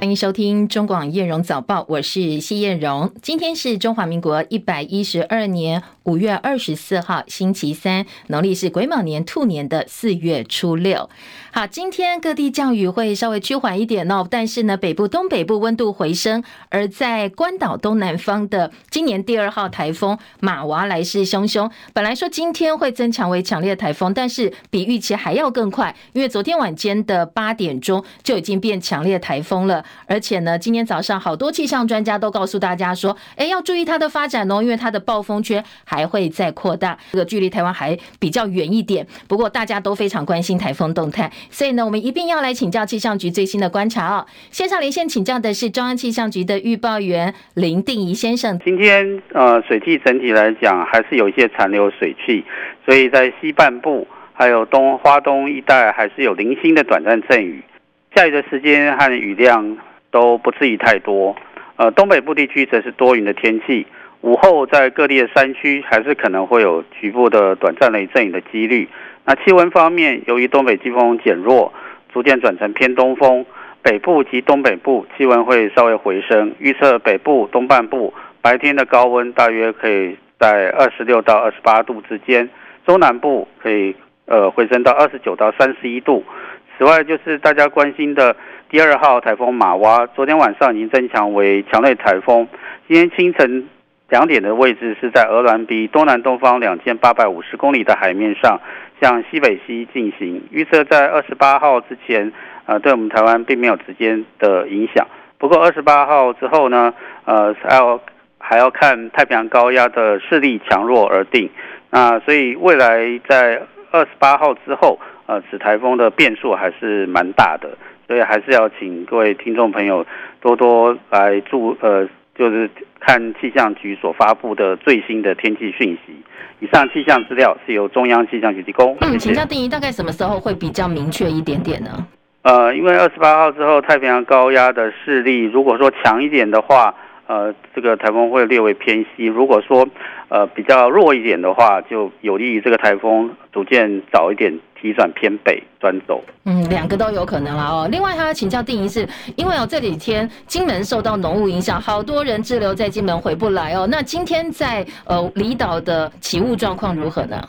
欢迎收听中广叶荣早报，我是谢叶荣。今天是中华民国一百一十二年五月二十四号，星期三，农历是癸卯年兔年的四月初六。好，今天各地降雨会稍微趋缓一点哦，但是呢，北部、东北部温度回升，而在关岛东南方的今年第二号台风马娃来势汹汹。本来说今天会增强为强烈台风，但是比预期还要更快，因为昨天晚间的八点钟就已经变强烈台风了。而且呢，今天早上好多气象专家都告诉大家说，哎，要注意它的发展哦，因为它的暴风圈还会再扩大，这个距离台湾还比较远一点。不过大家都非常关心台风动态。所以呢，我们一定要来请教气象局最新的观察哦。线上连线请教的是中央气象局的预报员林定仪先生。今天呃，水气整体来讲还是有一些残留水汽，所以在西半部还有东花东一带还是有零星的短暂阵雨，下雨的时间和雨量都不至于太多。呃，东北部地区则是多云的天气，午后在各地的山区还是可能会有局部的短暂雷阵雨的几率。那气温方面，由于东北季风减弱，逐渐转成偏东风，北部及东北部气温会稍微回升。预测北部东半部白天的高温大约可以在二十六到二十八度之间，中南部可以呃回升到二十九到三十一度。此外，就是大家关心的第二号台风马娃，昨天晚上已经增强为强烈台风，今天清晨两点的位置是在鹅銮鼻东南东方两千八百五十公里的海面上。向西北西进行，预测在二十八号之前，呃，对我们台湾并没有直接的影响。不过二十八号之后呢，呃，还要还要看太平洋高压的势力强弱而定。那所以未来在二十八号之后，呃，此台风的变数还是蛮大的，所以还是要请各位听众朋友多多来注呃。就是看气象局所发布的最新的天气讯息。以上气象资料是由中央气象局提供。嗯，请教定仪，大概什么时候会比较明确一点点呢？呃，因为二十八号之后，太平洋高压的势力如果说强一点的话，呃，这个台风会略微偏西；如果说呃比较弱一点的话，就有利于这个台风逐渐早一点。提转偏北转走，嗯，两个都有可能啦哦。另外，还要请教定仪，是因为哦这几天金门受到浓雾影响，好多人滞留在金门回不来哦。那今天在呃离岛的起雾状况如何呢？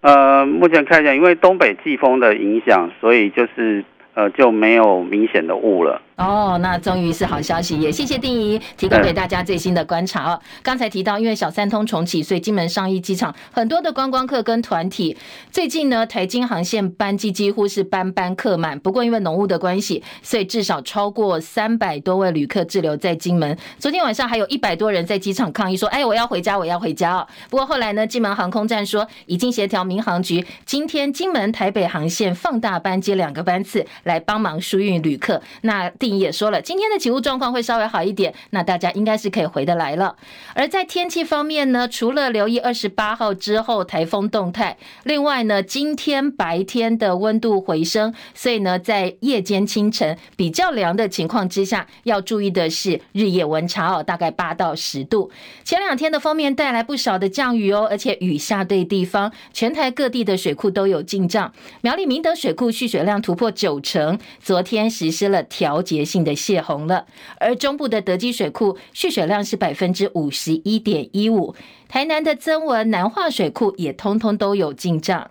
呃，目前看一下，因为东北季风的影响，所以就是。呃，就没有明显的雾了。哦，那终于是好消息，也谢谢丁仪提供给大家最新的观察哦。刚才提到，因为小三通重启，所以金门商业机场很多的观光客跟团体，最近呢，台金航线班机几乎是班班客满。不过因为浓雾的关系，所以至少超过三百多位旅客滞留在金门。昨天晚上还有一百多人在机场抗议说：“哎，我要回家，我要回家哦。”不过后来呢，金门航空站说已经协调民航局，今天金门台北航线放大班机两个班次。来帮忙输运旅客，那定也说了，今天的起雾状况会稍微好一点，那大家应该是可以回得来了。而在天气方面呢，除了留意二十八号之后台风动态，另外呢，今天白天的温度回升，所以呢，在夜间清晨比较凉的情况之下，要注意的是日夜温差哦，大概八到十度。前两天的锋面带来不少的降雨哦，而且雨下对地方，全台各地的水库都有进账，苗栗明德水库蓄水量突破九成。昨天实施了调性的泄洪了，而中部的德基水库蓄水量是百分之五十一点一五，台南的曾文南化水库也通通都有进账。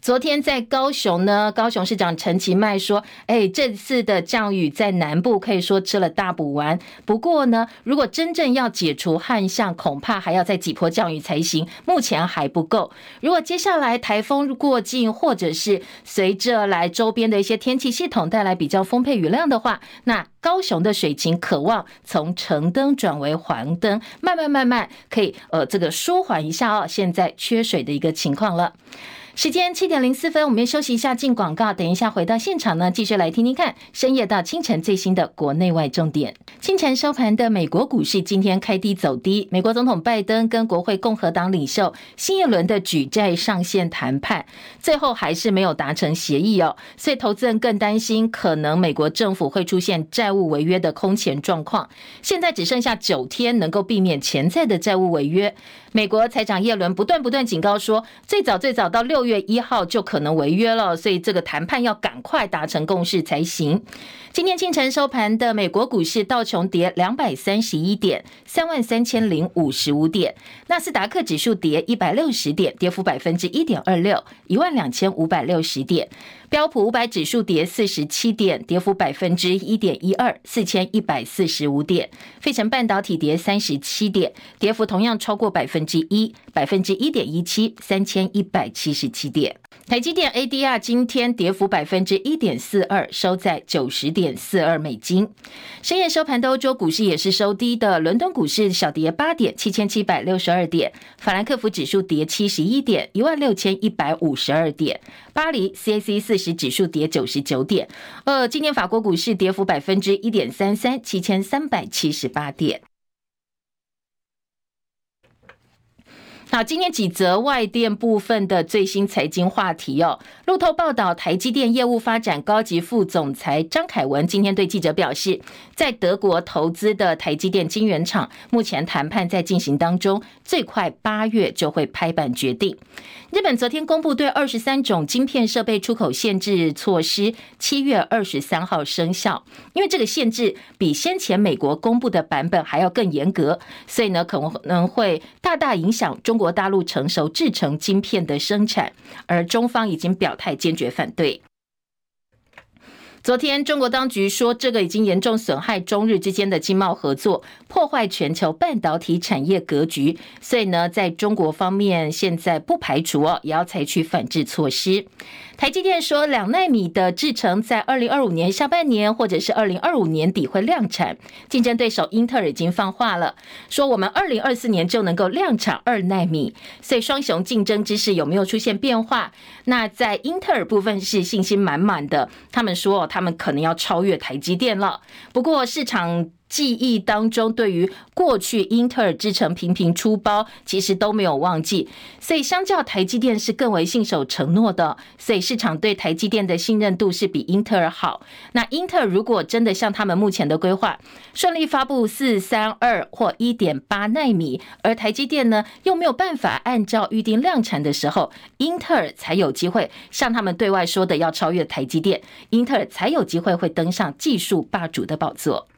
昨天在高雄呢，高雄市长陈其迈说：“哎，这次的降雨在南部可以说吃了大补丸。不过呢，如果真正要解除旱象，恐怕还要再几波降雨才行。目前还不够。如果接下来台风过境，或者是随着来周边的一些天气系统带来比较丰沛雨量的话，那高雄的水情可望从橙灯转为黄灯，慢慢慢慢可以呃这个舒缓一下哦，现在缺水的一个情况了。”时间七点零四分，我们要休息一下，进广告。等一下回到现场呢，继续来听听看深夜到清晨最新的国内外重点。清晨收盘的美国股市今天开低走低，美国总统拜登跟国会共和党领袖新一轮的举债上限谈判，最后还是没有达成协议哦，所以投资人更担心可能美国政府会出现债务违约的空前状况。现在只剩下九天能够避免潜在的债务违约。美国财长耶伦不断不断警告说，最早最早到六月。一号就可能违约了，所以这个谈判要赶快达成共识才行。今天清晨收盘的美国股市，道琼跌两百三十一点，三万三千零五十五点；纳斯达克指数跌一百六十点，跌幅百分之一点二六，一万两千五百六十点。标普五百指数跌四十七点，跌幅百分之一点一二，四千一百四十五点。费城半导体跌三十七点，跌幅同样超过百分之一，百分之一点一七，三千一百七十七点。台积电 ADR 今天跌幅百分之一点四二，收在九十点四二美金。深夜收盘的欧洲股市也是收低的，伦敦股市小跌八点，七千七百六十二点；法兰克福指数跌七十一点，一万六千一百五十二点；巴黎 CAC 四十指数跌九十九点。呃，今天法国股市跌幅百分之一点三三，七千三百七十八点。好，今天几则外电部分的最新财经话题哦。路透报道，台积电业务发展高级副总裁张凯文今天对记者表示，在德国投资的台积电晶圆厂目前谈判在进行当中，最快八月就会拍板决定。日本昨天公布对二十三种晶片设备出口限制措施，七月二十三号生效。因为这个限制比先前美国公布的版本还要更严格，所以呢可能会大大影响中国大陆成熟制程晶片的生产，而中方已经表态坚决反对。昨天，中国当局说，这个已经严重损害中日之间的经贸合作，破坏全球半导体产业格局。所以呢，在中国方面，现在不排除哦，也要采取反制措施。台积电说，两纳米的制程在二零二五年下半年或者是二零二五年底会量产。竞争对手英特尔已经放话了，说我们二零二四年就能够量产二纳米。所以双雄竞争之势有没有出现变化？那在英特尔部分是信心满满的，他们说他们可能要超越台积电了。不过市场。记忆当中，对于过去英特尔制程频频出包，其实都没有忘记，所以相较台积电是更为信守承诺的，所以市场对台积电的信任度是比英特尔好。那英特尔如果真的像他们目前的规划，顺利发布四三二或一点八奈米，而台积电呢又没有办法按照预定量产的时候，英特尔才有机会像他们对外说的要超越台积电，英特尔才有机会会登上技术霸主的宝座。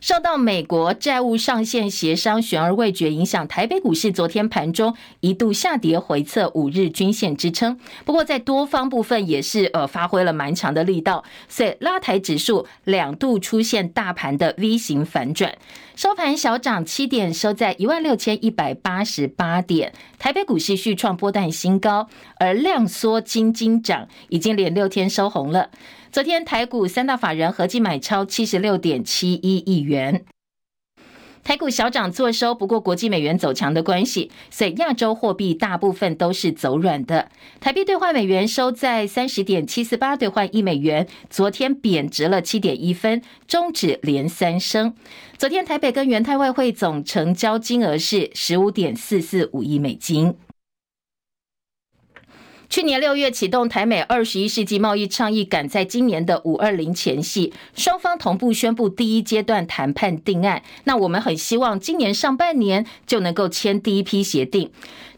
受到美国债务上限协商悬而未决影响，台北股市昨天盘中一度下跌回测五日均线支撑。不过在多方部分也是呃发挥了蛮强的力道，所以拉抬指数两度出现大盘的 V 型反转，收盘小涨七点，收在一万六千一百八十八点。台北股市续创波段新高，而量缩金金涨，已经连六天收红了。昨天台股三大法人合计买超七十六点七一亿元，台股小涨坐收。不过国际美元走强的关系，所以亚洲货币大部分都是走软的。台币兑换美元收在三十点七四八兑换一美元，昨天贬值了七点一分，终止连三升。昨天台北跟元泰外汇总成交金额是十五点四四五亿美金。去年六月启动台美二十一世纪贸易倡议，赶在今年的五二零前夕，双方同步宣布第一阶段谈判定案。那我们很希望今年上半年就能够签第一批协定。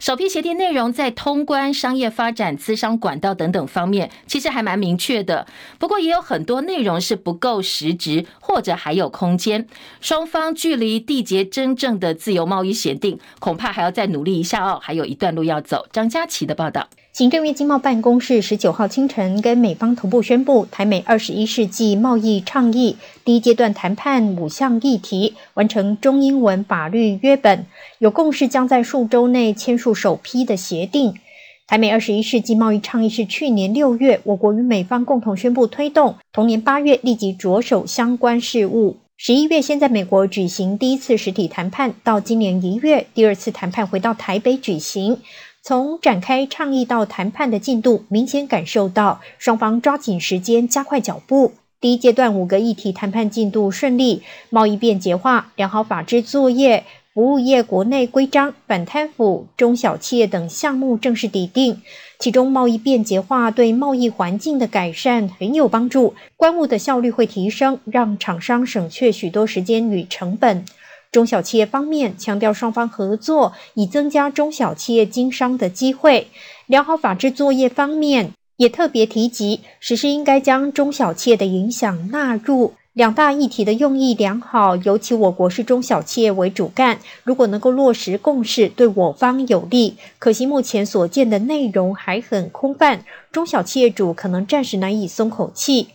首批协定内容在通关、商业发展、资商管道等等方面，其实还蛮明确的。不过也有很多内容是不够实质，或者还有空间。双方距离缔结真正的自由贸易协定，恐怕还要再努力一下哦，还有一段路要走。张佳琪的报道。行政院经贸办公室十九号清晨跟美方同步宣布，台美二十一世纪贸易倡议第一阶段谈判五项议题完成中英文法律约本，有共识将在数周内签署首批的协定。台美二十一世纪贸易倡议是去年六月我国与美方共同宣布推动，同年八月立即着手相关事务，十一月先在美国举行第一次实体谈判，到今年一月第二次谈判回到台北举行。从展开倡议到谈判的进度，明显感受到双方抓紧时间，加快脚步。第一阶段五个议题谈判进度顺利，贸易便捷化、良好法制作业、服务业国内规章、反贪腐、中小企业等项目正式拟定。其中，贸易便捷化对贸易环境的改善很有帮助，关务的效率会提升，让厂商省却许多时间与成本。中小企业方面强调双方合作，以增加中小企业经商的机会。良好法制作业方面也特别提及，实施应该将中小企业的影响纳入。两大议题的用意良好，尤其我国是中小企业为主干，如果能够落实共识，对我方有利。可惜目前所见的内容还很空泛，中小企业主可能暂时难以松口气。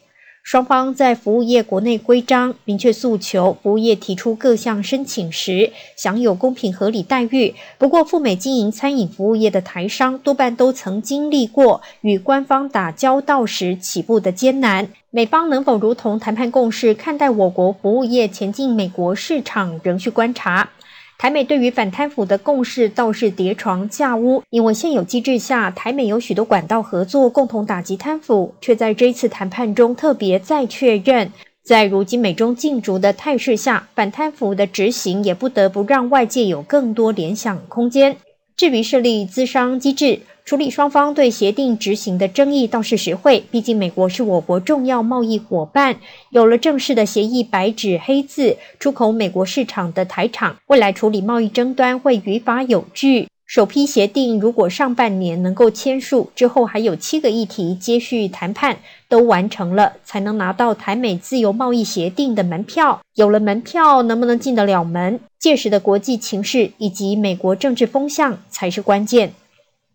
双方在服务业国内规章明确诉求，服务业提出各项申请时，享有公平合理待遇。不过，赴美经营餐饮服务业的台商多半都曾经历过与官方打交道时起步的艰难。美方能否如同谈判共识看待我国服务业前进美国市场，仍需观察。台美对于反贪腐的共识倒是叠床架屋，因为现有机制下，台美有许多管道合作，共同打击贪腐，却在这次谈判中特别再确认，在如今美中竞逐的态势下，反贪腐的执行也不得不让外界有更多联想空间。至于设立资商机制，处理双方对协定执行的争议倒是实惠，毕竟美国是我国重要贸易伙伴。有了正式的协议，白纸黑字，出口美国市场的台厂，未来处理贸易争端会于法有据。首批协定如果上半年能够签署，之后还有七个议题接续谈判，都完成了，才能拿到台美自由贸易协定的门票。有了门票，能不能进得了门？届时的国际情势以及美国政治风向才是关键。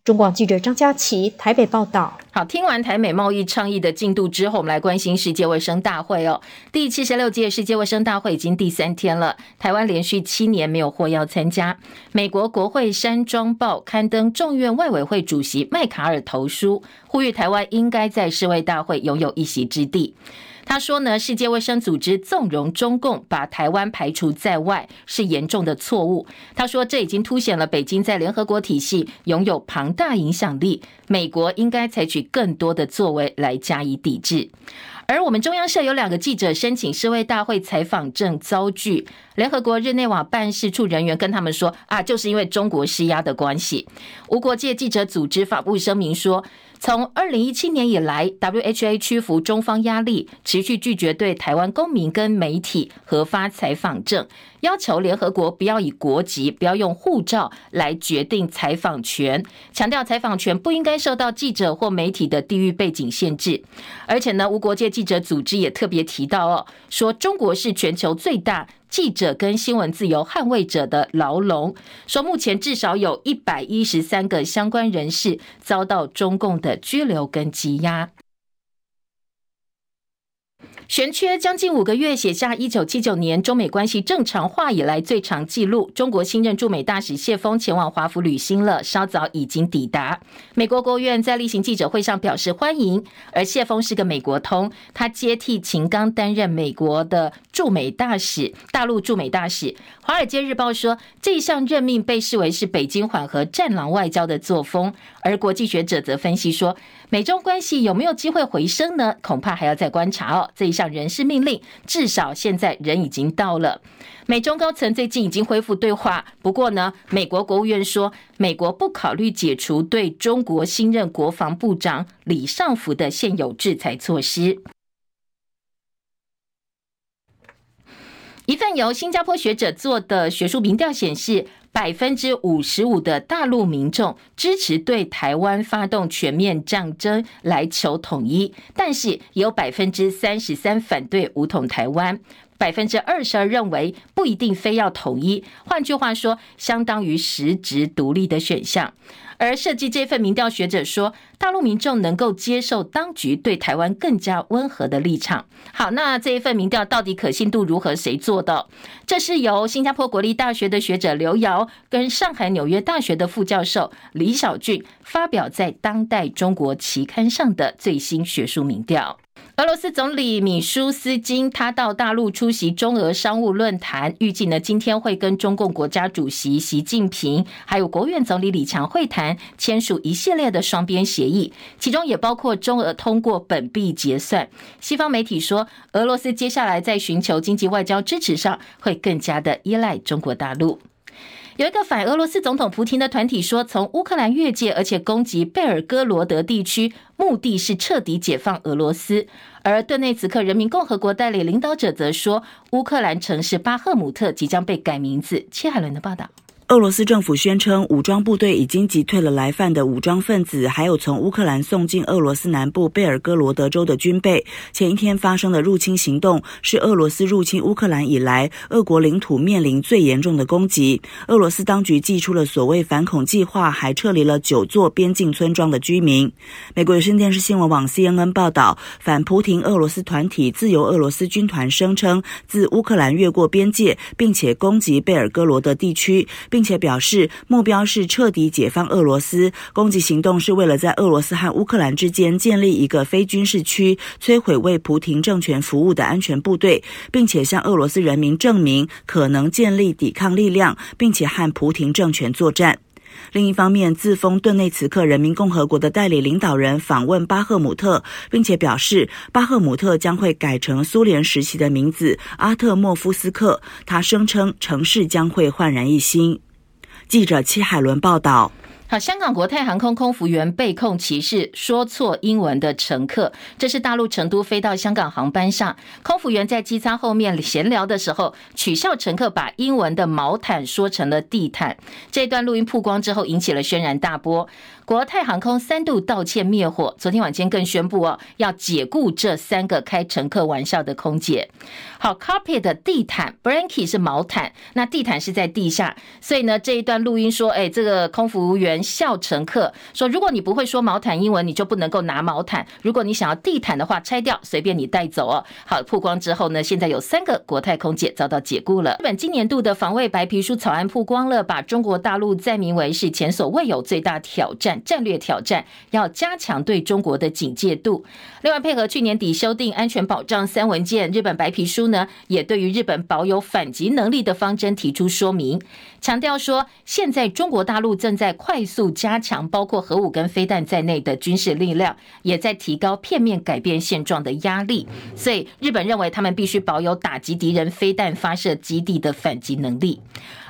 中广记者张佳琪台北报道。好，听完台美贸易倡议的进度之后，我们来关心世界卫生大会哦。第七十六届世界卫生大会已经第三天了，台湾连续七年没有获邀参加。美国国会山庄报刊登众院外委会主席麦卡尔投书，呼吁台湾应该在世卫大会拥有一席之地。他说呢，世界卫生组织纵容中共把台湾排除在外是严重的错误。他说，这已经凸显了北京在联合国体系拥有庞大影响力，美国应该采取更多的作为来加以抵制。而我们中央社有两个记者申请世卫大会采访证遭拒，联合国日内瓦办事处人员跟他们说啊，就是因为中国施压的关系。无国界记者组织发布声明说。从二零一七年以来，WHA 屈服中方压力，持续拒绝对台湾公民跟媒体核发采访证，要求联合国不要以国籍、不要用护照来决定采访权，强调采访权不应该受到记者或媒体的地域背景限制。而且呢，无国界记者组织也特别提到哦，说中国是全球最大。记者跟新闻自由捍卫者的牢笼说，目前至少有一百一十三个相关人士遭到中共的拘留跟羁押。悬缺将近五个月，写下一九七九年中美关系正常化以来最长纪录。中国新任驻美大使谢峰前往华府旅行了，稍早已经抵达。美国国务院在例行记者会上表示欢迎，而谢峰是个美国通，他接替秦刚担任美国的驻美大使，大陆驻美大使。华尔街日报说，这一项任命被视为是北京缓和战狼外交的作风，而国际学者则分析说，美中关系有没有机会回升呢？恐怕还要再观察哦。这一项人事命令，至少现在人已经到了。美中高层最近已经恢复对话，不过呢，美国国务院说，美国不考虑解除对中国新任国防部长李尚福的现有制裁措施。一份由新加坡学者做的学术民调显示，百分之五十五的大陆民众支持对台湾发动全面战争来求统一，但是有百分之三十三反对武统台湾，百分之二十二认为不一定非要统一。换句话说，相当于实质独立的选项。而设计这份民调学者说，大陆民众能够接受当局对台湾更加温和的立场。好，那这一份民调到底可信度如何？谁做的？这是由新加坡国立大学的学者刘瑶跟上海纽约大学的副教授李小俊发表在《当代中国》期刊上的最新学术民调。俄罗斯总理米舒斯金他到大陆出席中俄商务论坛，预计呢今天会跟中共国家主席习近平还有国务院总理李强会谈，签署一系列的双边协议，其中也包括中俄通过本币结算。西方媒体说，俄罗斯接下来在寻求经济外交支持上会更加的依赖中国大陆。有一个反俄罗斯总统普京的团体说，从乌克兰越界而且攻击贝尔哥罗德地区，目的是彻底解放俄罗斯。而顿内茨克人民共和国代理领导者则说，乌克兰城市巴赫姆特即将被改名字。切海伦的报道。俄罗斯政府宣称，武装部队已经击退了来犯的武装分子，还有从乌克兰送进俄罗斯南部贝尔哥罗德州的军备。前一天发生的入侵行动是俄罗斯入侵乌克兰以来，俄国领土面临最严重的攻击。俄罗斯当局祭出了所谓反恐计划，还撤离了九座边境村庄的居民。美国有线电视新闻网 CNN 报道，反普亭俄罗斯团体自由俄罗斯军团声称，自乌克兰越过边界，并且攻击贝尔哥罗德地区。并且表示，目标是彻底解放俄罗斯。攻击行动是为了在俄罗斯和乌克兰之间建立一个非军事区，摧毁为普廷政权服务的安全部队，并且向俄罗斯人民证明可能建立抵抗力量，并且和普廷政权作战。另一方面，自封顿内茨克人民共和国的代理领导人访问巴赫姆特，并且表示巴赫姆特将会改成苏联时期的名字阿特莫夫斯克。他声称城市将会焕然一新。记者戚海伦报道。好，香港国泰航空空服员被控歧视，说错英文的乘客。这是大陆成都飞到香港航班上，空服员在机舱后面闲聊的时候，取笑乘客把英文的毛毯说成了地毯。这段录音曝光之后，引起了轩然大波。国泰航空三度道歉灭火，昨天晚间更宣布哦，要解雇这三个开乘客玩笑的空姐。好，carpet 的地毯，blanky 是毛毯，那地毯是在地下，所以呢，这一段录音说，哎，这个空服员笑乘客说，如果你不会说毛毯英文，你就不能够拿毛毯；如果你想要地毯的话，拆掉，随便你带走哦。好，曝光之后呢，现在有三个国泰空姐遭到解雇了。日本今年度的防卫白皮书草案曝光了，把中国大陆载名为是前所未有最大挑战。战略挑战，要加强对中国的警戒度。另外，配合去年底修订安全保障三文件，日本白皮书呢，也对于日本保有反击能力的方针提出说明，强调说，现在中国大陆正在快速加强包括核武跟飞弹在内的军事力量，也在提高片面改变现状的压力。所以，日本认为他们必须保有打击敌人飞弹发射基地的反击能力。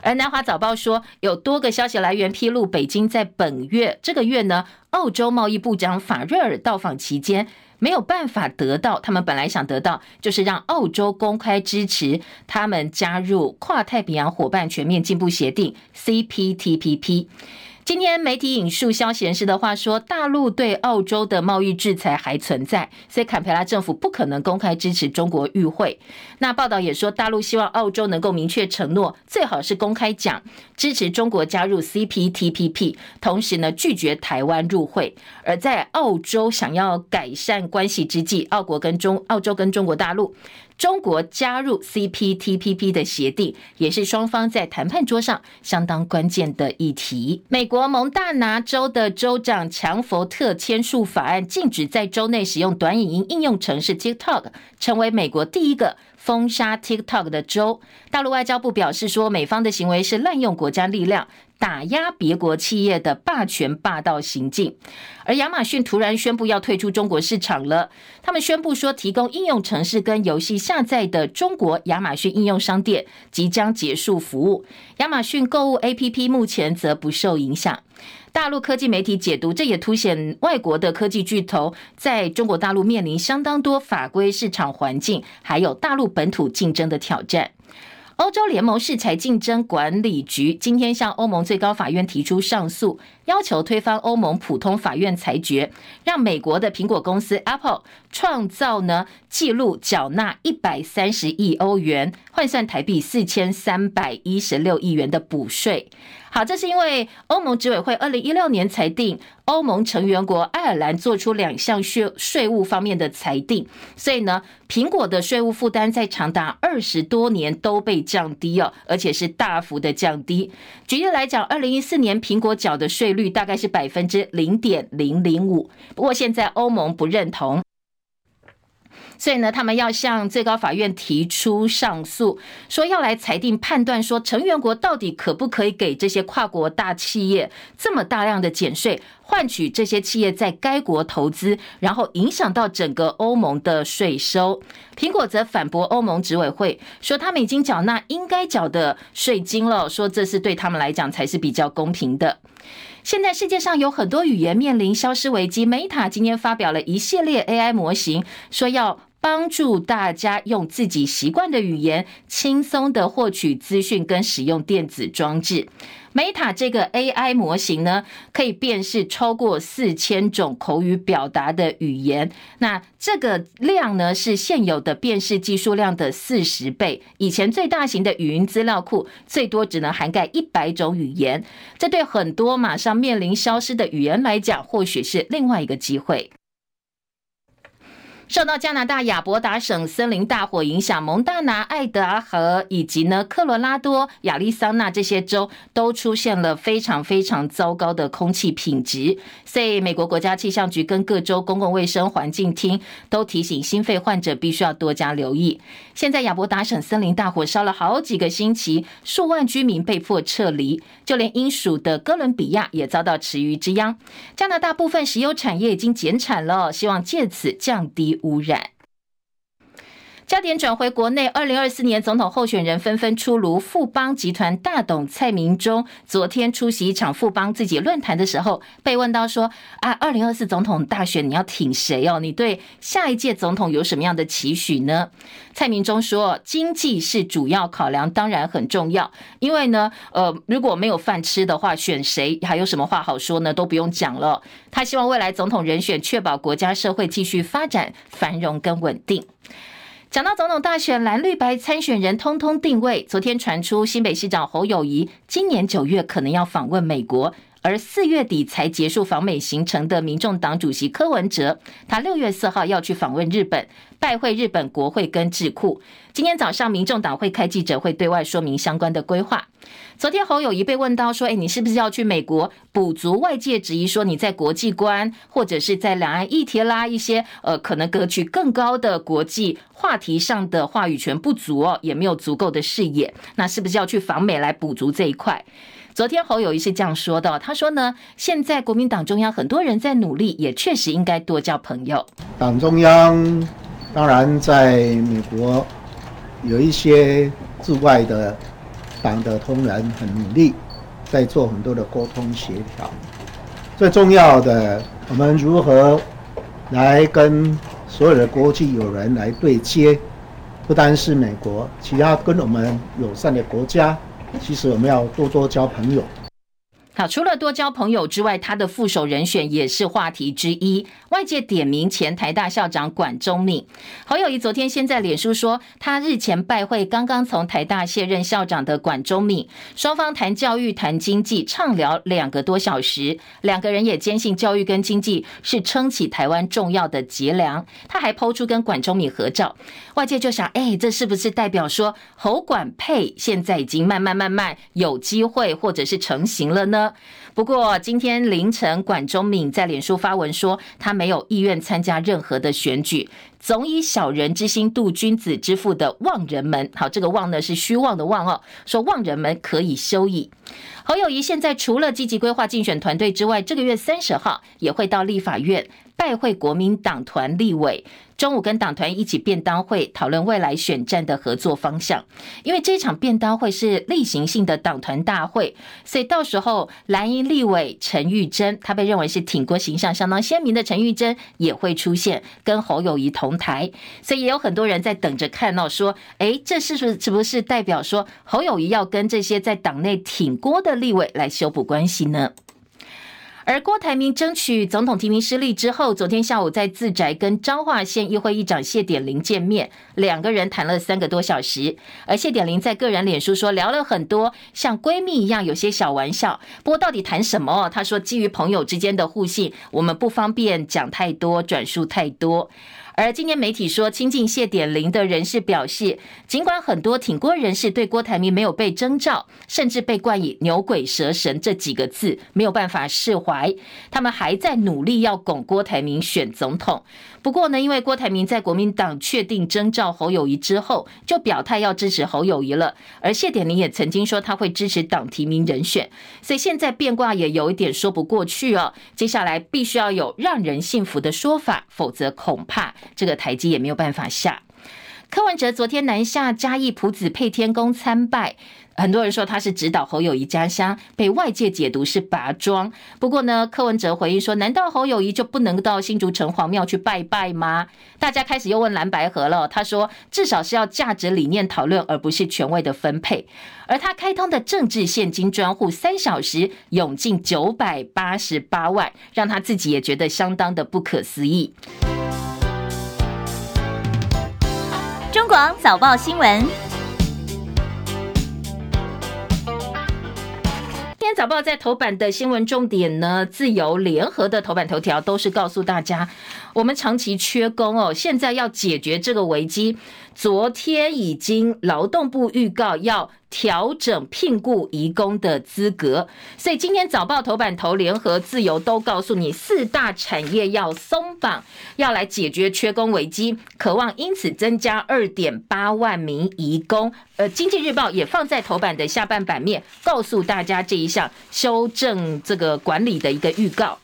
而南华早报说，有多个消息来源披露，北京在本月这个月呢，澳洲贸易部长法瑞尔到访期间，没有办法得到他们本来想得到，就是让澳洲公开支持他们加入跨太平洋伙伴全面进步协定 （CPTPP）。今天媒体引述消息人士的话说，大陆对澳洲的贸易制裁还存在，所以坎培拉政府不可能公开支持中国与会。那报道也说，大陆希望澳洲能够明确承诺，最好是公开讲支持中国加入 CPTPP，同时呢拒绝台湾入会。而在澳洲想要改善关系之际，澳国跟中澳洲跟中国大陆。中国加入 CPTPP 的协定，也是双方在谈判桌上相当关键的议题。美国蒙大拿州的州长强佛特签署法案，禁止在州内使用短影音应用程式 TikTok，成为美国第一个封杀 TikTok 的州。大陆外交部表示说，美方的行为是滥用国家力量。打压别国企业的霸权霸道行径，而亚马逊突然宣布要退出中国市场了。他们宣布说，提供应用程式跟游戏下载的中国亚马逊应用商店即将结束服务。亚马逊购物 APP 目前则不受影响。大陆科技媒体解读，这也凸显外国的科技巨头在中国大陆面临相当多法规、市场环境，还有大陆本土竞争的挑战。欧洲联盟市场竞争管理局今天向欧盟最高法院提出上诉，要求推翻欧盟普通法院裁决，让美国的苹果公司 Apple 创造呢记录缴纳一百三十亿欧元，换算台币四千三百一十六亿元的补税。好，这是因为欧盟执委会二零一六年裁定，欧盟成员国爱尔兰做出两项税税务方面的裁定，所以呢，苹果的税务负担在长达二十多年都被降低哦，而且是大幅的降低。举例来讲，二零一四年苹果缴的税率大概是百分之零点零零五，不过现在欧盟不认同。所以呢，他们要向最高法院提出上诉，说要来裁定判断，说成员国到底可不可以给这些跨国大企业这么大量的减税。换取这些企业在该国投资，然后影响到整个欧盟的税收。苹果则反驳欧盟执委会，说他们已经缴纳应该缴的税金了，说这是对他们来讲才是比较公平的。现在世界上有很多语言面临消失危机，Meta 今天发表了一系列 AI 模型，说要帮助大家用自己习惯的语言，轻松的获取资讯跟使用电子装置。Meta 这个 AI 模型呢，可以辨识超过四千种口语表达的语言。那这个量呢，是现有的辨识技术量的四十倍。以前最大型的语音资料库最多只能涵盖一百种语言。这对很多马上面临消失的语言来讲，或许是另外一个机会。受到加拿大亚伯达省森林大火影响，蒙大拿、爱达荷以及呢科罗拉多、亚利桑那这些州都出现了非常非常糟糕的空气品质。所以，美国国家气象局跟各州公共卫生环境厅都提醒心肺患者必须要多加留意。现在，亚伯达省森林大火烧了好几个星期，数万居民被迫撤离，就连英属的哥伦比亚也遭到池鱼之殃。加拿大部分石油产业已经减产了，希望借此降低。污染。焦点转回国内，二零二四年总统候选人纷纷出炉。富邦集团大董蔡明忠昨天出席一场富邦自己论坛的时候，被问到说：“啊，二零二四总统大选你要挺谁哦？你对下一届总统有什么样的期许呢？”蔡明忠说：“经济是主要考量，当然很重要。因为呢，呃，如果没有饭吃的话，选谁还有什么话好说呢？都不用讲了。他希望未来总统人选确保国家社会继续发展繁荣跟稳定。”讲到总统大选，蓝绿白参选人通通定位。昨天传出新北市长侯友谊今年九月可能要访问美国，而四月底才结束访美行程的民众党主席柯文哲，他六月四号要去访问日本，拜会日本国会跟智库。今天早上民众党会开记者会，对外说明相关的规划。昨天侯友宜被问到说：“诶，你是不是要去美国补足外界质疑说你在国际观或者是在两岸议题啦一些呃可能格局更高的国际话题上的话语权不足哦，也没有足够的视野，那是不是要去访美来补足这一块？”昨天侯友宜是这样说的，他说呢：“现在国民党中央很多人在努力，也确实应该多交朋友。党中央当然在美国有一些驻外的。”党的同仁很努力，在做很多的沟通协调。最重要的，我们如何来跟所有的国际友人来对接？不单是美国，其他跟我们友善的国家，其实我们要多多交朋友。好，除了多交朋友之外，他的副手人选也是话题之一。外界点名前台大校长管中闵。侯友谊昨天先在脸书说，他日前拜会刚刚从台大卸任校长的管中闵，双方谈教育、谈经济，畅聊两个多小时。两个人也坚信教育跟经济是撑起台湾重要的脊梁。他还抛出跟管中闵合照，外界就想，哎，这是不是代表说侯管配现在已经慢慢慢慢有机会，或者是成型了呢？不过今天凌晨，管中敏在脸书发文说，他没有意愿参加任何的选举，总以小人之心度君子之腹的望人们，好，这个望呢是虚妄的望哦，说望人们可以休矣。侯友谊现在除了积极规划竞选团队之外，这个月三十号也会到立法院。拜会国民党团立委，中午跟党团一起便当会，讨论未来选战的合作方向。因为这场便当会是例行性的党团大会，所以到时候蓝营立委陈玉珍，他被认为是挺郭形象相当鲜明的陈玉珍也会出现，跟侯友谊同台。所以也有很多人在等着看到说，诶，这是不是是不是代表说侯友谊要跟这些在党内挺郭的立委来修补关系呢？而郭台铭争取总统提名失利之后，昨天下午在自宅跟彰化县议会议长谢点玲见面，两个人谈了三个多小时。而谢点玲在个人脸书说，聊了很多像闺蜜一样有些小玩笑。不过到底谈什么？他说基于朋友之间的互信，我们不方便讲太多，转述太多。而今天媒体说，亲近谢点玲的人士表示，尽管很多挺郭人士对郭台铭没有被征召，甚至被冠以“牛鬼蛇神”这几个字，没有办法释怀，他们还在努力要拱郭台铭选总统。不过呢，因为郭台铭在国民党确定征召侯友宜之后，就表态要支持侯友宜了。而谢点玲也曾经说他会支持党提名人选，所以现在变卦也有一点说不过去哦。接下来必须要有让人信服的说法，否则恐怕。这个台阶也没有办法下。柯文哲昨天南下嘉义朴子配天宫参拜，很多人说他是指导侯友宜家乡，被外界解读是拔庄。不过呢，柯文哲回应说：“难道侯友宜就不能到新竹城隍庙去拜拜吗？”大家开始又问蓝白合了。他说：“至少是要价值理念讨论，而不是权位的分配。”而他开通的政治现金专户，三小时涌进九百八十八万，让他自己也觉得相当的不可思议。中广早报新闻，今天早报在头版的新闻重点呢，自由联合的头版头条都是告诉大家，我们长期缺工哦，现在要解决这个危机。昨天已经劳动部预告要调整聘雇移工的资格，所以今天早报头版头联合自由都告诉你，四大产业要松绑，要来解决缺工危机，渴望因此增加二点八万名移工。呃，经济日报也放在头版的下半版面，告诉大家这一项修正这个管理的一个预告。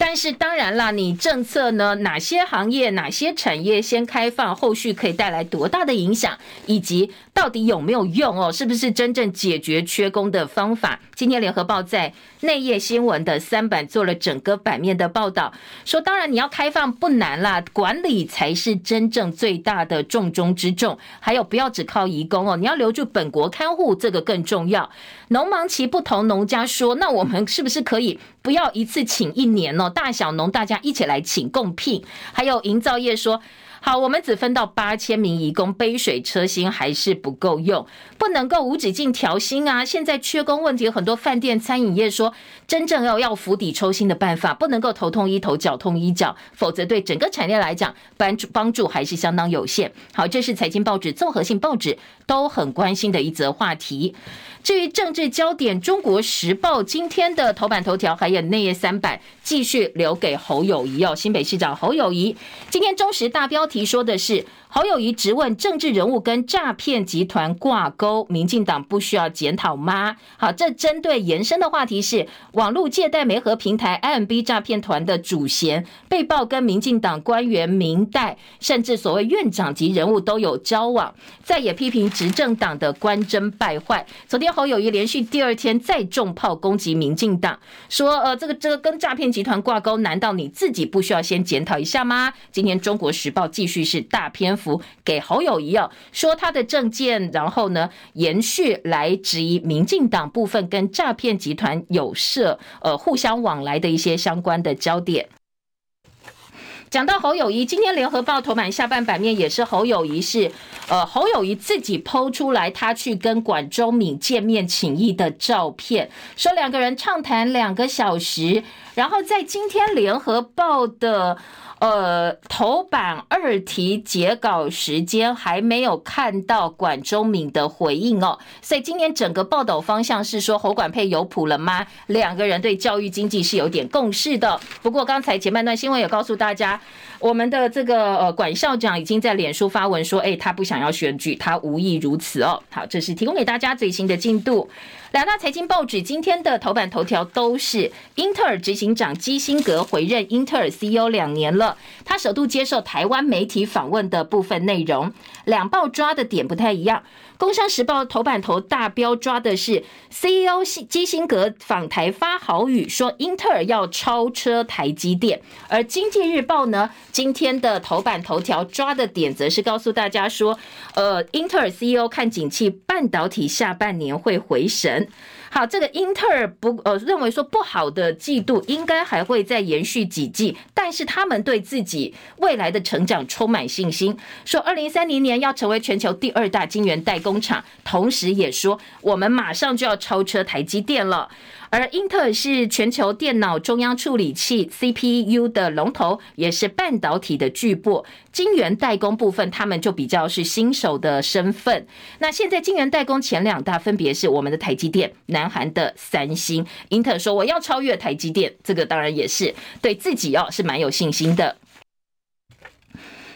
但是当然啦，你政策呢？哪些行业、哪些产业先开放，后续可以带来多大的影响，以及到底有没有用哦？是不是真正解决缺工的方法？今天联合报在内页新闻的三版做了整个版面的报道，说当然你要开放不难啦，管理才是真正最大的重中之重。还有不要只靠移工哦，你要留住本国看护，这个更重要。农忙期不同农家说，那我们是不是可以不要一次请一年哦？大小农大家一起来请共聘。还有营造业说。好，我们只分到八千名移工，杯水车薪还是不够用，不能够无止境调薪啊！现在缺工问题，很多饭店、餐饮业说，真正要要釜底抽薪的办法，不能够头痛医头，脚痛医脚，否则对整个产业来讲，帮助帮助还是相当有限。好，这是财经报纸、综合性报纸都很关心的一则话题。至于政治焦点，《中国时报》今天的头版头条还有内页三版，继续留给侯友谊哦，新北市长侯友谊。今天中时大标题说的是。侯友谊质问政治人物跟诈骗集团挂钩，民进党不需要检讨吗？好，这针对延伸的话题是网络借贷媒合平台 IMB 诈骗团的主嫌被曝跟民进党官员、民代，甚至所谓院长级人物都有交往，再也批评执政党的官箴败坏。昨天侯友谊连续第二天再重炮攻击民进党，说呃这个这个跟诈骗集团挂钩，难道你自己不需要先检讨一下吗？今天中国时报继续是大篇。福给侯友谊哦，说他的证件，然后呢延续来质疑民进党部分跟诈骗集团有涉呃互相往来的一些相关的焦点。讲到侯友谊，今天联合报头版下半版面也是侯友谊是呃侯友谊自己剖出来他去跟管中闵见面请益的照片，说两个人畅谈两个小时，然后在今天联合报的。呃，头版二题截稿时间还没有看到管中闵的回应哦，所以今年整个报道方向是说侯管配有谱了吗？两个人对教育经济是有点共识的。不过刚才前半段新闻也告诉大家，我们的这个呃管校长已经在脸书发文说，哎，他不想要选举，他无意如此哦。好，这是提供给大家最新的进度。两大财经报纸今天的头版头条都是英特尔执行长基辛格回任英特尔 CEO 两年了，他首度接受台湾媒体访问的部分内容，两报抓的点不太一样。工商时报头版头大标抓的是 CEO 基辛格访台发豪语，说英特尔要超车台积电。而经济日报呢，今天的头版头条抓的点则是告诉大家说，呃，英特尔 CEO 看景气，半导体下半年会回神。好，这个英特尔不呃认为说不好的季度应该还会再延续几季，但是他们对自己未来的成长充满信心，说二零三零年要成为全球第二大晶圆代工厂，同时也说我们马上就要超车台积电了。而英特尔是全球电脑中央处理器 CPU 的龙头，也是半导体的巨擘。晶圆代工部分，他们就比较是新手的身份。那现在晶圆代工前两大分别是我们的台积电、南韩的三星。英特尔说我要超越台积电，这个当然也是对自己哦是蛮有信心的。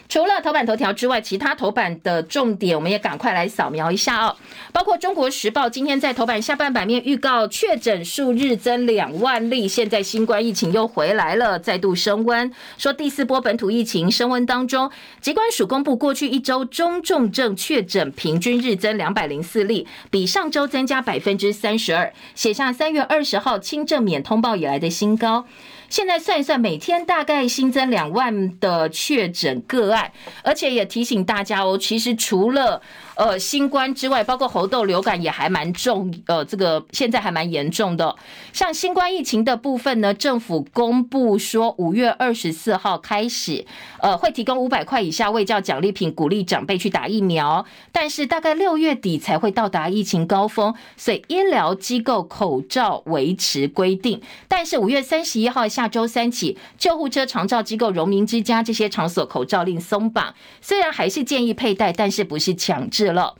除了头版头条之外，其他头版的重点，我们也赶快来扫描一下哦。包括《中国时报》今天在头版下半版面预告，确诊数日增两万例，现在新冠疫情又回来了，再度升温。说第四波本土疫情升温当中，疾管署公布过去一周中重症确诊平均日增两百零四例，比上周增加百分之三十二，写下三月二十号轻症免通报以来的新高。现在算一算，每天大概新增两万的确诊个案，而且也提醒大家哦，其实除了呃新冠之外，包括猴痘、流感也还蛮重，呃，这个现在还蛮严重的。像新冠疫情的部分呢，政府公布说，五月二十四号开始，呃，会提供五百块以下未教奖励品，鼓励长辈去打疫苗。但是大概六月底才会到达疫情高峰，所以医疗机构口罩维持规定。但是五月三十一号下。下周三起，救护车、长照机构、荣民之家这些场所口罩令松绑，虽然还是建议佩戴，但是不是强制死了。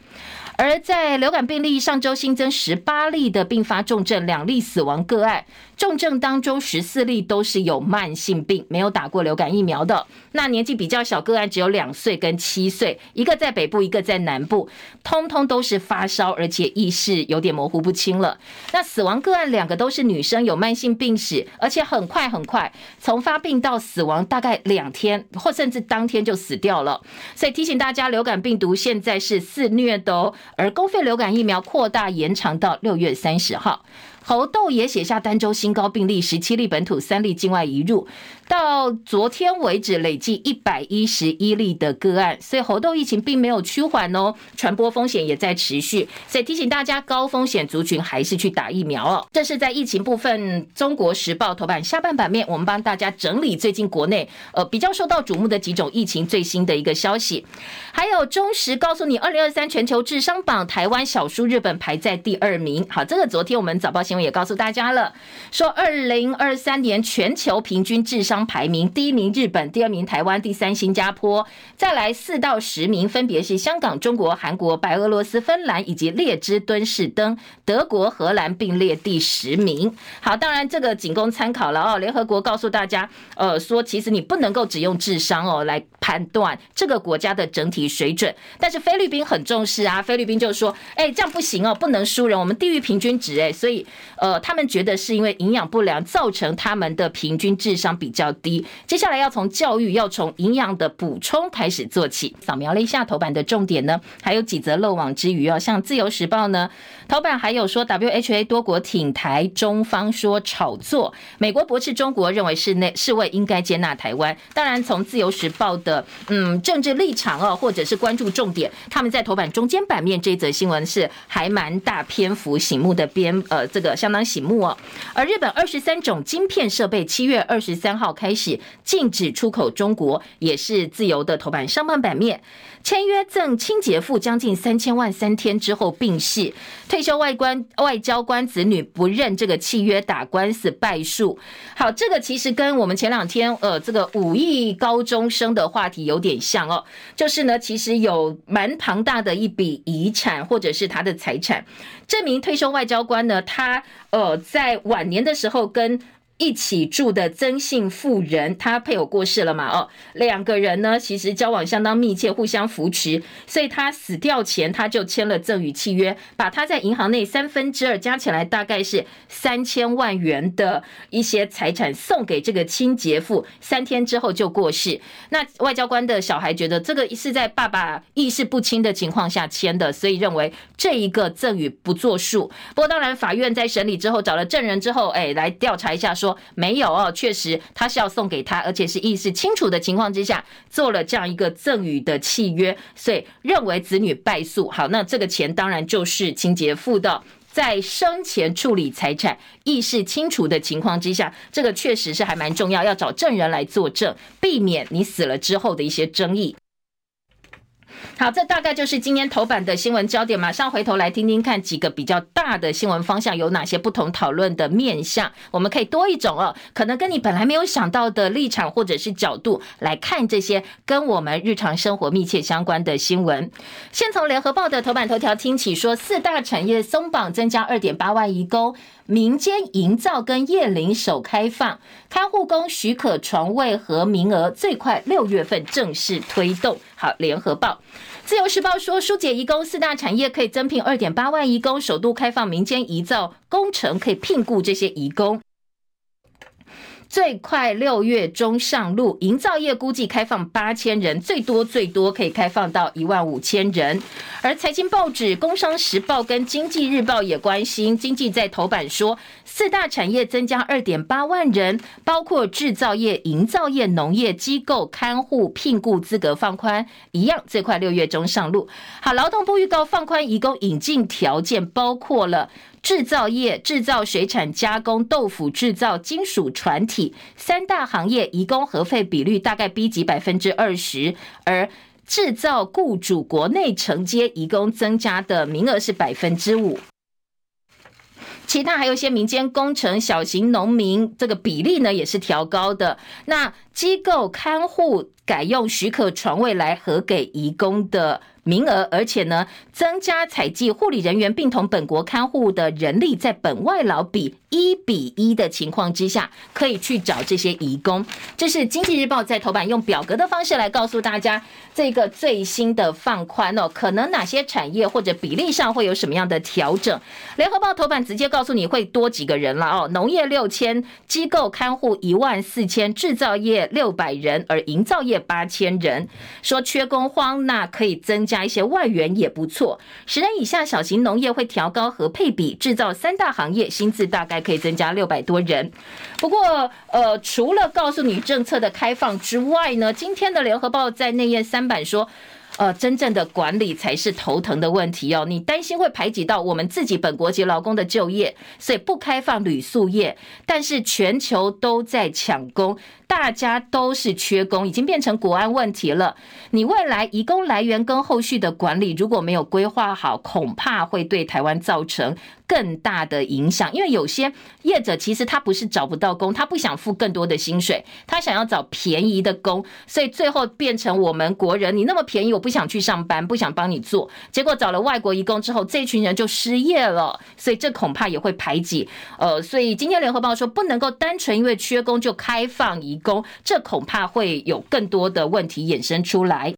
而在流感病例，上周新增十八例的并发重症，两例死亡个案。重症当中十四例都是有慢性病，没有打过流感疫苗的。那年纪比较小个案只有两岁跟七岁，一个在北部，一个在南部，通通都是发烧，而且意识有点模糊不清了。那死亡个案两个都是女生，有慢性病史，而且很快很快，从发病到死亡大概两天或甚至当天就死掉了。所以提醒大家，流感病毒现在是肆虐的哦。而公费流感疫苗扩大延长到六月三十号。猴痘也写下单周新高病例，十七例本土，三例境外移入。到昨天为止，累计一百一十一例的个案，所以猴痘疫情并没有趋缓哦，传播风险也在持续，所以提醒大家，高风险族群还是去打疫苗哦。这是在疫情部分，《中国时报》头版下半版面，我们帮大家整理最近国内呃比较受到瞩目的几种疫情最新的一个消息，还有中时告诉你，二零二三全球智商榜，台湾小输日本排在第二名。好，这个昨天我们早报新也告诉大家了，说二零二三年全球平均智商。排名第一名日本，第二名台湾，第三新加坡，再来四到十名分别是香港、中国、韩国、白俄罗斯、芬兰以及列支敦士登，德国、荷兰并列第十名。好，当然这个仅供参考了哦。联合国告诉大家，呃，说其实你不能够只用智商哦来判断这个国家的整体水准。但是菲律宾很重视啊，菲律宾就说，哎，这样不行哦，不能输人，我们低于平均值哎，所以呃，他们觉得是因为营养不良造成他们的平均智商比较。低，接下来要从教育，要从营养的补充开始做起。扫描了一下头版的重点呢，还有几则漏网之鱼哦，像自由时报呢，头版还有说 WHA 多国挺台，中方说炒作，美国驳斥中国，认为是内世卫应该接纳台湾。当然，从自由时报的嗯政治立场哦，或者是关注重点，他们在头版中间版面这则新闻是还蛮大篇幅醒目的边，呃，这个相当醒目哦。而日本二十三种晶片设备，七月二十三号。开始禁止出口中国，也是自由的头版上半版面。签约赠清洁妇将近三千万，三天之后病逝。退休外官外交官子女不认这个契约，打官司败诉。好，这个其实跟我们前两天呃这个五亿高中生的话题有点像哦，就是呢，其实有蛮庞大的一笔遗产或者是他的财产。这名退休外交官呢，他呃在晚年的时候跟一起住的曾姓妇人，他配偶过世了嘛？哦，两个人呢，其实交往相当密切，互相扶持，所以他死掉前他就签了赠与契约，把他在银行内三分之二加起来大概是三千万元的一些财产送给这个清洁妇，三天之后就过世。那外交官的小孩觉得这个是在爸爸意识不清的情况下签的，所以认为这一个赠与不作数。不过当然，法院在审理之后找了证人之后，哎，来调查一下说。没有哦，确实他是要送给他，而且是意识清楚的情况之下做了这样一个赠与的契约，所以认为子女败诉。好，那这个钱当然就是清洁妇的，在生前处理财产意识清楚的情况之下，这个确实是还蛮重要，要找证人来作证，避免你死了之后的一些争议。好，这大概就是今天头版的新闻焦点。马上回头来听听看几个比较大的新闻方向有哪些不同讨论的面向，我们可以多一种哦，可能跟你本来没有想到的立场或者是角度来看这些跟我们日常生活密切相关的新闻。先从联合报的头版头条听起，说四大产业松绑，增加二点八万移工。民间营造跟业龄首开放，看护工许可床位和名额最快六月份正式推动。好，联合报、自由时报说，疏解移工四大产业可以增聘二点八万移工，首度开放民间移造工程可以聘雇这些移工。最快六月中上路，营造业估计开放八千人，最多最多可以开放到一万五千人。而财经报纸《工商时报》跟《经济日报》也关心，经济在头版说，四大产业增加二点八万人，包括制造业、营造业、农业机构、看护聘雇资格放宽，一样最快六月中上路。好，劳动部预告放宽移工引进条件，包括了。制造业、制造水产加工、豆腐制造、金属船体三大行业，移工核废比率大概逼近百分之二十，而制造雇主国内承接移工增加的名额是百分之五。其他还有一些民间工程、小型农民，这个比例呢也是调高的。那机构看护改用许可床位来核给移工的。名额，而且呢，增加采计护理人员，并同本国看护的人力在本外劳比一比一的情况之下，可以去找这些移工。这是经济日报在头版用表格的方式来告诉大家这个最新的放宽哦，可能哪些产业或者比例上会有什么样的调整。联合报头版直接告诉你会多几个人了哦，农业六千，机构看护一万四千，制造业六百人，而营造业八千人。说缺工荒，那可以增加。一些外援也不错，十人以下小型农业会调高和配比，制造三大行业薪资大概可以增加六百多人。不过，呃，除了告诉你政策的开放之外呢，今天的联合报在内页三版说，呃，真正的管理才是头疼的问题哦。你担心会排挤到我们自己本国籍劳工的就业，所以不开放旅宿业，但是全球都在抢工。大家都是缺工，已经变成国安问题了。你未来移工来源跟后续的管理如果没有规划好，恐怕会对台湾造成更大的影响。因为有些业者其实他不是找不到工，他不想付更多的薪水，他想要找便宜的工，所以最后变成我们国人，你那么便宜，我不想去上班，不想帮你做，结果找了外国移工之后，这群人就失业了，所以这恐怕也会排挤。呃，所以今天联合报说，不能够单纯因为缺工就开放移。工，这恐怕会有更多的问题衍生出来。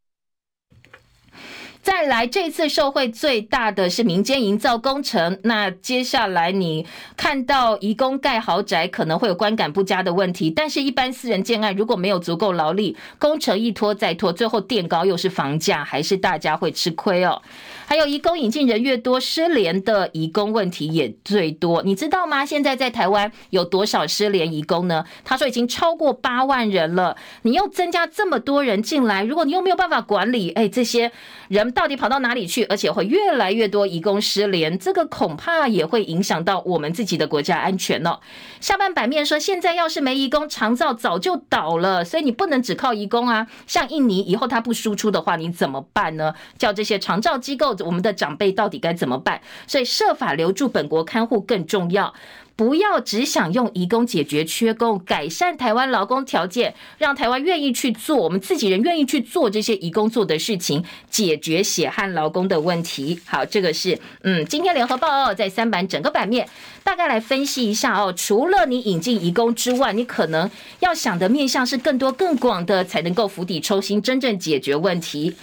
再来，这次受惠最大的是民间营造工程。那接下来你看到移工盖豪宅，可能会有观感不佳的问题。但是，一般私人建案如果没有足够劳力，工程一拖再拖，最后垫高又是房价，还是大家会吃亏哦。还有移工引进人越多，失联的移工问题也最多，你知道吗？现在在台湾有多少失联移工呢？他说已经超过八万人了。你又增加这么多人进来，如果你又没有办法管理，哎，这些人到底跑到哪里去？而且会越来越多移工失联，这个恐怕也会影响到我们自己的国家安全哦。下半版面说，现在要是没移工，长照早就倒了，所以你不能只靠移工啊。像印尼以后他不输出的话，你怎么办呢？叫这些长照机构。我们的长辈到底该怎么办？所以设法留住本国看护更重要。不要只想用移工解决缺工，改善台湾劳工条件，让台湾愿意去做，我们自己人愿意去做这些移工做的事情，解决血汗劳工的问题。好，这个是嗯，今天联合报哦，在三版整个版面大概来分析一下哦。除了你引进移工之外，你可能要想的面向是更多更广的，才能够釜底抽薪，真正解决问题。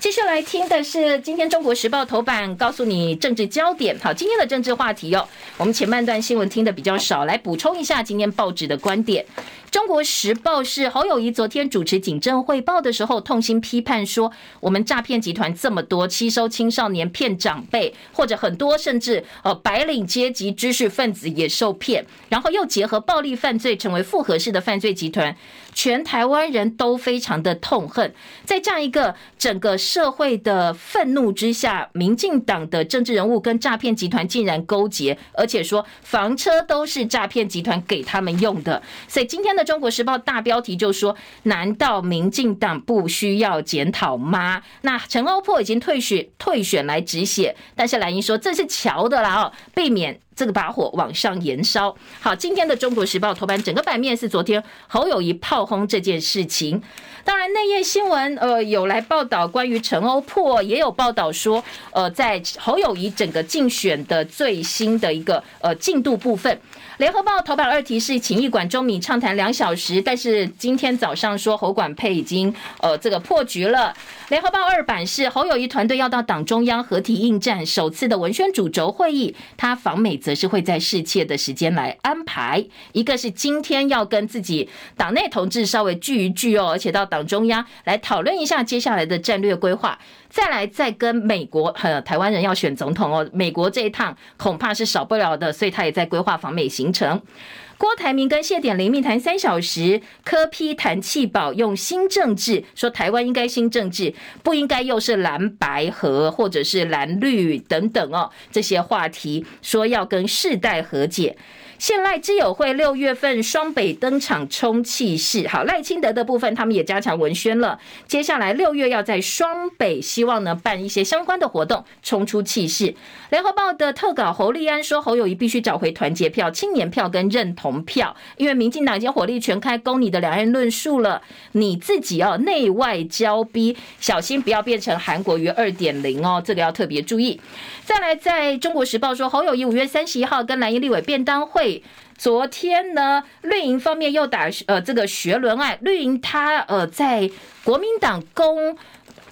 接下来听的是今天《中国时报》头版，告诉你政治焦点。好，今天的政治话题哦，我们前半段新闻听的比较少，来补充一下今天报纸的观点。《中国时报》是侯友谊昨天主持警政汇报的时候，痛心批判说，我们诈骗集团这么多，吸收青少年、骗长辈，或者很多甚至呃白领阶级知识分子也受骗，然后又结合暴力犯罪，成为复合式的犯罪集团。全台湾人都非常的痛恨。在这样一个整个社会的愤怒之下，民进党的政治人物跟诈骗集团竟然勾结，而且说房车都是诈骗集团给他们用的。所以今天的《中国时报》大标题就说：难道民进党不需要检讨吗？那陈欧珀已经退选，退选来止血，但是蓝营说这是桥的啦哦，避免。这个把火往上延烧。好，今天的《中国时报》头版整个版面是昨天侯友谊炮轰这件事情。当然，内页新闻呃有来报道关于陈欧破，也有报道说呃在侯友谊整个竞选的最新的一个呃进度部分。联合报头版二题是情义馆中米畅谈两小时，但是今天早上说侯管配已经呃这个破局了。联合报二版是侯友宜团队要到党中央合体应战，首次的文宣主轴会议，他访美则是会在适切的时间来安排。一个是今天要跟自己党内同志稍微聚一聚哦，而且到党中央来讨论一下接下来的战略规划。再来再跟美国和台湾人要选总统哦，美国这一趟恐怕是少不了的，所以他也在规划访美行程。郭台铭跟谢点林密谈三小时，柯批谈弃保用新政治，说台湾应该新政治，不应该又是蓝白合或者是蓝绿等等哦，这些话题说要跟世代和解。现赖基友会六月份双北登场冲气势，好，赖清德的部分他们也加强文宣了。接下来六月要在双北，希望呢办一些相关的活动，冲出气势。联合报的特稿侯立安说，侯友谊必须找回团结票、青年票跟认同票，因为民进党已经火力全开攻你的两岸论述了，你自己要内外交逼，小心不要变成韩国瑜二点零哦，这个要特别注意。再来，在中国时报说，侯友谊五月三十一号跟蓝营立委便当会。昨天呢，绿营方面又打呃这个学伦案，绿营他呃在国民党攻。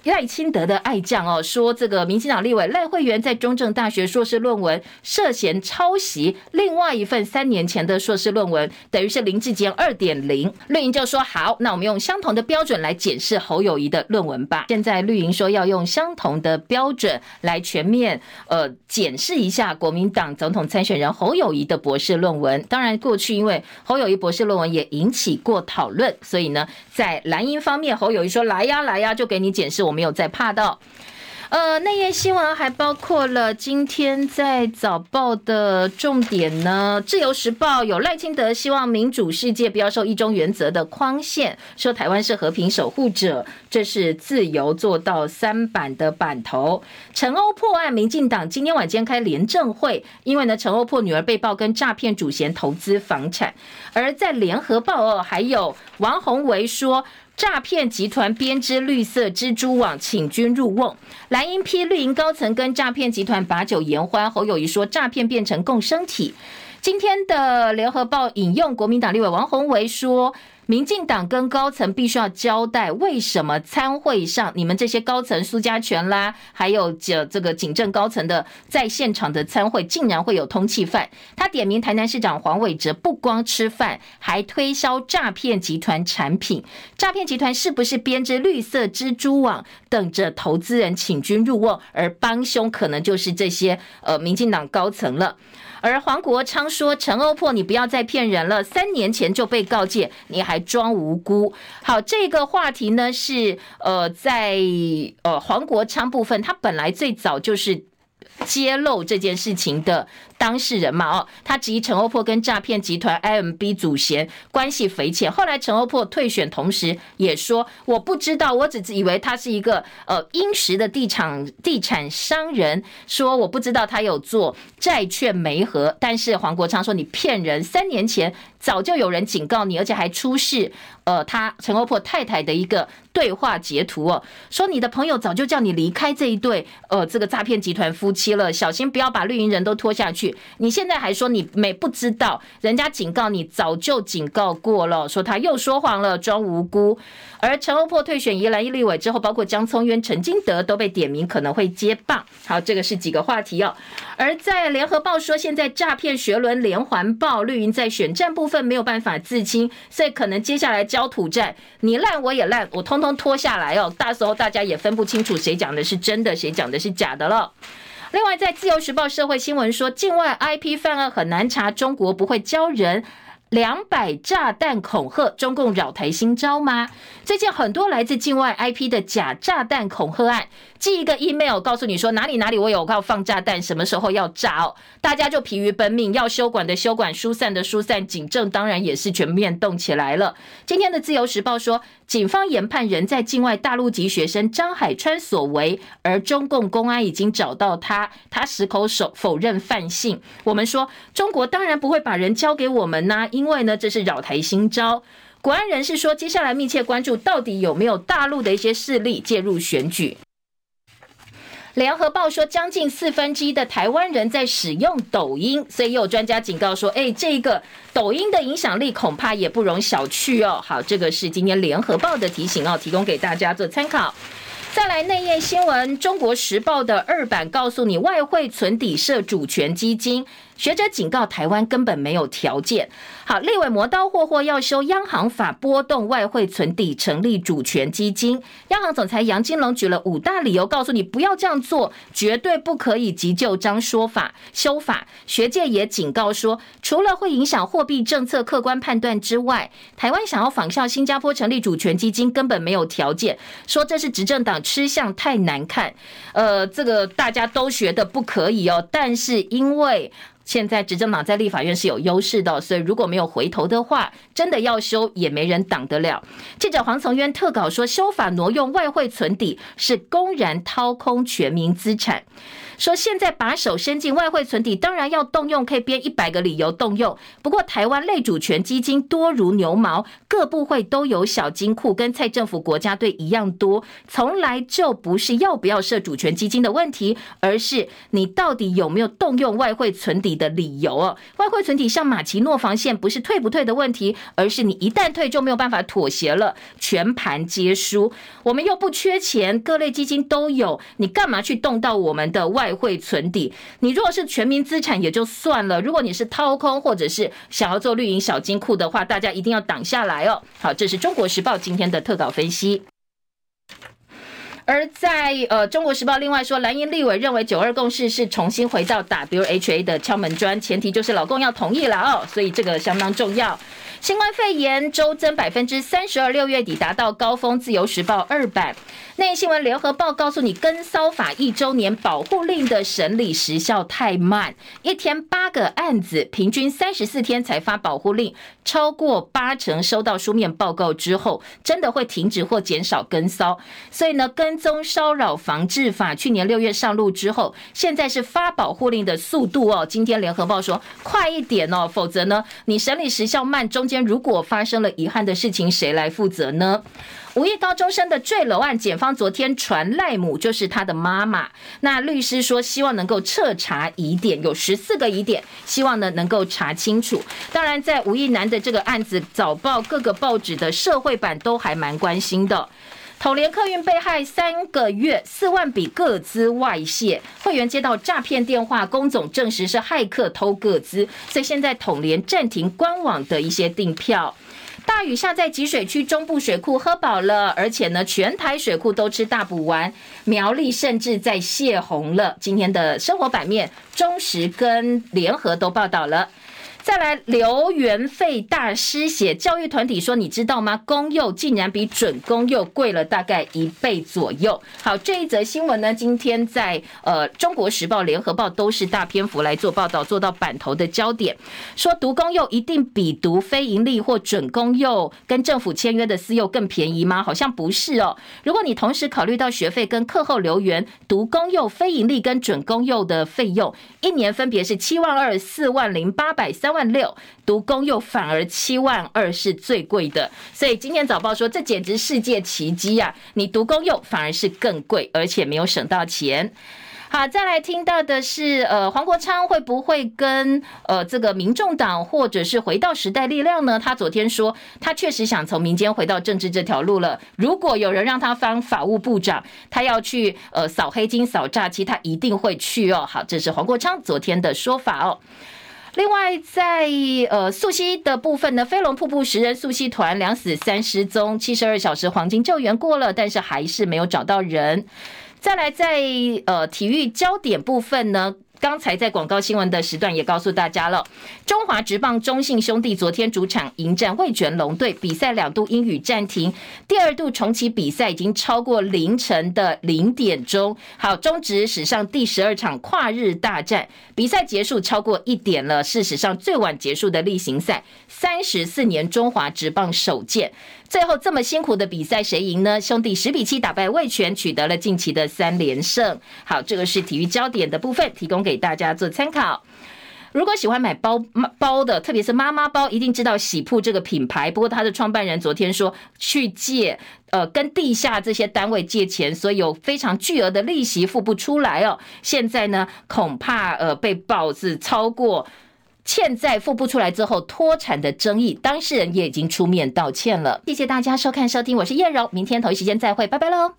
赖清德的爱将哦，说这个民进党立委赖慧媛在中正大学硕士论文涉嫌抄袭另外一份三年前的硕士论文，等于是林志坚二点零。绿营就说好，那我们用相同的标准来检视侯友谊的论文吧。现在绿营说要用相同的标准来全面呃检视一下国民党总统参选人侯友谊的博士论文。当然，过去因为侯友谊博士论文也引起过讨论，所以呢，在蓝营方面，侯友谊说来呀来呀，就给你检视我们。没有再怕到，呃，内页新闻还包括了今天在早报的重点呢，《自由时报》有赖清德希望民主世界不要受一中原则的框限，说台湾是和平守护者，这是自由做到三版的版头。陈欧破案，民进党今天晚间开廉政会，因为呢，陈欧破女儿被曝跟诈骗主嫌投资房产，而在联合报哦，还有王宏维说。诈骗集团编织绿色蜘蛛网，请君入瓮。蓝营批绿营高层跟诈骗集团把酒言欢。侯友谊说，诈骗变成共生体。今天的联合报引用国民党立委王宏维说。民进党跟高层必须要交代，为什么参会上你们这些高层苏家全啦，还有这这个警政高层的在现场的参会，竟然会有通缉犯？他点名台南市长黄伟哲，不光吃饭，还推销诈骗集团产品。诈骗集团是不是编织绿色蜘蛛网，等着投资人请君入瓮？而帮凶可能就是这些呃民进党高层了。而黄国昌说：“陈欧破，你不要再骗人了，三年前就被告诫，你还装无辜。”好，这个话题呢是呃，在呃黄国昌部分，他本来最早就是揭露这件事情的。当事人嘛，哦，他质疑陈欧珀跟诈骗集团 IMB 祖贤关系匪浅。后来陈欧珀退选，同时也说我不知道，我只以为他是一个呃殷实的地产地产商人，说我不知道他有做债券媒合。但是黄国昌说你骗人，三年前早就有人警告你，而且还出示呃他陈欧珀太太的一个对话截图哦，说你的朋友早就叫你离开这一对呃这个诈骗集团夫妻了，小心不要把绿营人都拖下去。你现在还说你没不知道，人家警告你早就警告过了，说他又说谎了，装无辜。而陈欧珀退选宜兰一立委之后，包括江聪渊、陈金德都被点名可能会接棒。好，这个是几个话题哦。而在联合报说，现在诈骗学伦连环爆，绿营在选战部分没有办法自清，所以可能接下来焦土战，你烂我也烂，我通通拖下来哦。到时候大家也分不清楚谁讲的是真的，谁讲的是假的了。另外，在自由时报社会新闻说，境外 IP 犯案很难查，中国不会教人两百炸弹恐吓，中共扰台新招吗？最近很多来自境外 IP 的假炸弹恐吓案，寄一个 email 告诉你说哪里哪里我有要放炸弹，什么时候要炸哦，大家就疲于奔命，要修管的修管，疏散的疏散，警政当然也是全面动起来了。今天的自由时报说，警方研判人在境外大陆籍学生张海川所为，而中共公安已经找到他，他矢口否否认犯性。我们说中国当然不会把人交给我们呐、因为呢，这是扰台新招。国安人士说，接下来密切关注到底有没有大陆的一些势力介入选举。联合报说，将近四分之一的台湾人在使用抖音，所以有专家警告说，哎，这个抖音的影响力恐怕也不容小觑哦。好，这个是今天联合报的提醒哦，提供给大家做参考。再来内页新闻，《中国时报》的二版告诉你，外汇存底设主权基金。学者警告台湾根本没有条件。好，立委磨刀霍霍要修央行法，波动外汇存底，成立主权基金。央行总裁杨金龙举了五大理由，告诉你不要这样做，绝对不可以急就章说法修法。学界也警告说，除了会影响货币政策客观判断之外，台湾想要仿效新加坡成立主权基金，根本没有条件。说这是执政党吃相太难看。呃，这个大家都学的不可以哦，但是因为。现在执政党在立法院是有优势的，所以如果没有回头的话，真的要修也没人挡得了。记者黄从渊特稿说，修法挪用外汇存底是公然掏空全民资产。说现在把手伸进外汇存底，当然要动用，可以编一百个理由动用。不过台湾类主权基金多如牛毛，各部会都有小金库，跟蔡政府国家队一样多，从来就不是要不要设主权基金的问题，而是你到底有没有动用外汇存底的理由哦。外汇存底像马奇诺防线，不是退不退的问题，而是你一旦退就没有办法妥协了，全盘皆输。我们又不缺钱，各类基金都有，你干嘛去动到我们的外？外汇存底，你如果是全民资产也就算了，如果你是掏空或者是想要做绿营小金库的话，大家一定要挡下来哦。好，这是中国时报今天的特稿分析。而在呃中国时报另外说，蓝营立委认为九二共识是重新回到 WHA 的敲门砖，前提就是老共要同意了哦，所以这个相当重要。新冠肺炎周增百分之三十二，六月底达到高峰。自由时报二版内新闻，联合报告诉你，跟骚法一周年保护令的审理时效太慢，一天八个案子，平均三十四天才发保护令，超过八成收到书面报告之后，真的会停止或减少跟骚。所以呢，跟踪骚扰防治法去年六月上路之后，现在是发保护令的速度哦。今天联合报说快一点哦，否则呢，你审理时效慢中。间如果发生了遗憾的事情，谁来负责呢？五亿高中生的坠楼案，检方昨天传赖母就是他的妈妈。那律师说，希望能够彻查疑点，有十四个疑点，希望呢能够查清楚。当然，在吴亦男的这个案子，早报各个报纸的社会版都还蛮关心的。统联客运被害三个月，四万笔个资外泄，会员接到诈骗电话，工总证实是骇客偷个资，所以现在统联暂停官网的一些订票。大雨下在集水区中部水库喝饱了，而且呢，全台水库都吃大补丸，苗栗甚至在泄洪了。今天的生活版面，中时跟联合都报道了。再来，留园费大师写，教育团体说，你知道吗？公幼竟然比准公幼贵了大概一倍左右。好，这一则新闻呢，今天在呃《中国时报》《联合报》都是大篇幅来做报道，做到版头的焦点，说读公幼一定比读非营利或准公幼跟政府签约的私幼更便宜吗？好像不是哦。如果你同时考虑到学费跟课后留园，读公幼非营利跟准公幼的费用，一年分别是七万二、四万零八百三。万六读公又反而七万二是最贵的，所以今天早报说，这简直世界奇迹呀！你读公又反而是更贵，而且没有省到钱。好，再来听到的是，呃，黄国昌会不会跟呃这个民众党或者是回到时代力量呢？他昨天说，他确实想从民间回到政治这条路了。如果有人让他当法务部长，他要去呃扫黑金、扫诈欺，他一定会去哦。好，这是黄国昌昨天的说法哦。另外，在呃溯溪的部分呢，飞龙瀑布十人溯溪团两死三失踪，七十二小时黄金救援过了，但是还是没有找到人。再来，在呃体育焦点部分呢，刚才在广告新闻的时段也告诉大家了，中华职棒中信兄弟昨天主场迎战味全龙队，比赛两度因雨暂停，第二度重启比赛已经超过凌晨的零点钟。好，中职史上第十二场跨日大战，比赛结束超过一点了，是史上最晚结束的例行赛，三十四年中华职棒首见。最后这么辛苦的比赛谁赢呢？兄弟十比七打败魏全，取得了近期的三连胜。好，这个是体育焦点的部分，提供给大家做参考。如果喜欢买包包的，特别是妈妈包，一定知道喜铺这个品牌。不过他的创办人昨天说去借，呃，跟地下这些单位借钱，所以有非常巨额的利息付不出来哦。现在呢，恐怕呃被爆是超过。欠债付不出来之后脱产的争议，当事人也已经出面道歉了。谢谢大家收看收听，我是燕柔，明天同一时间再会，拜拜喽。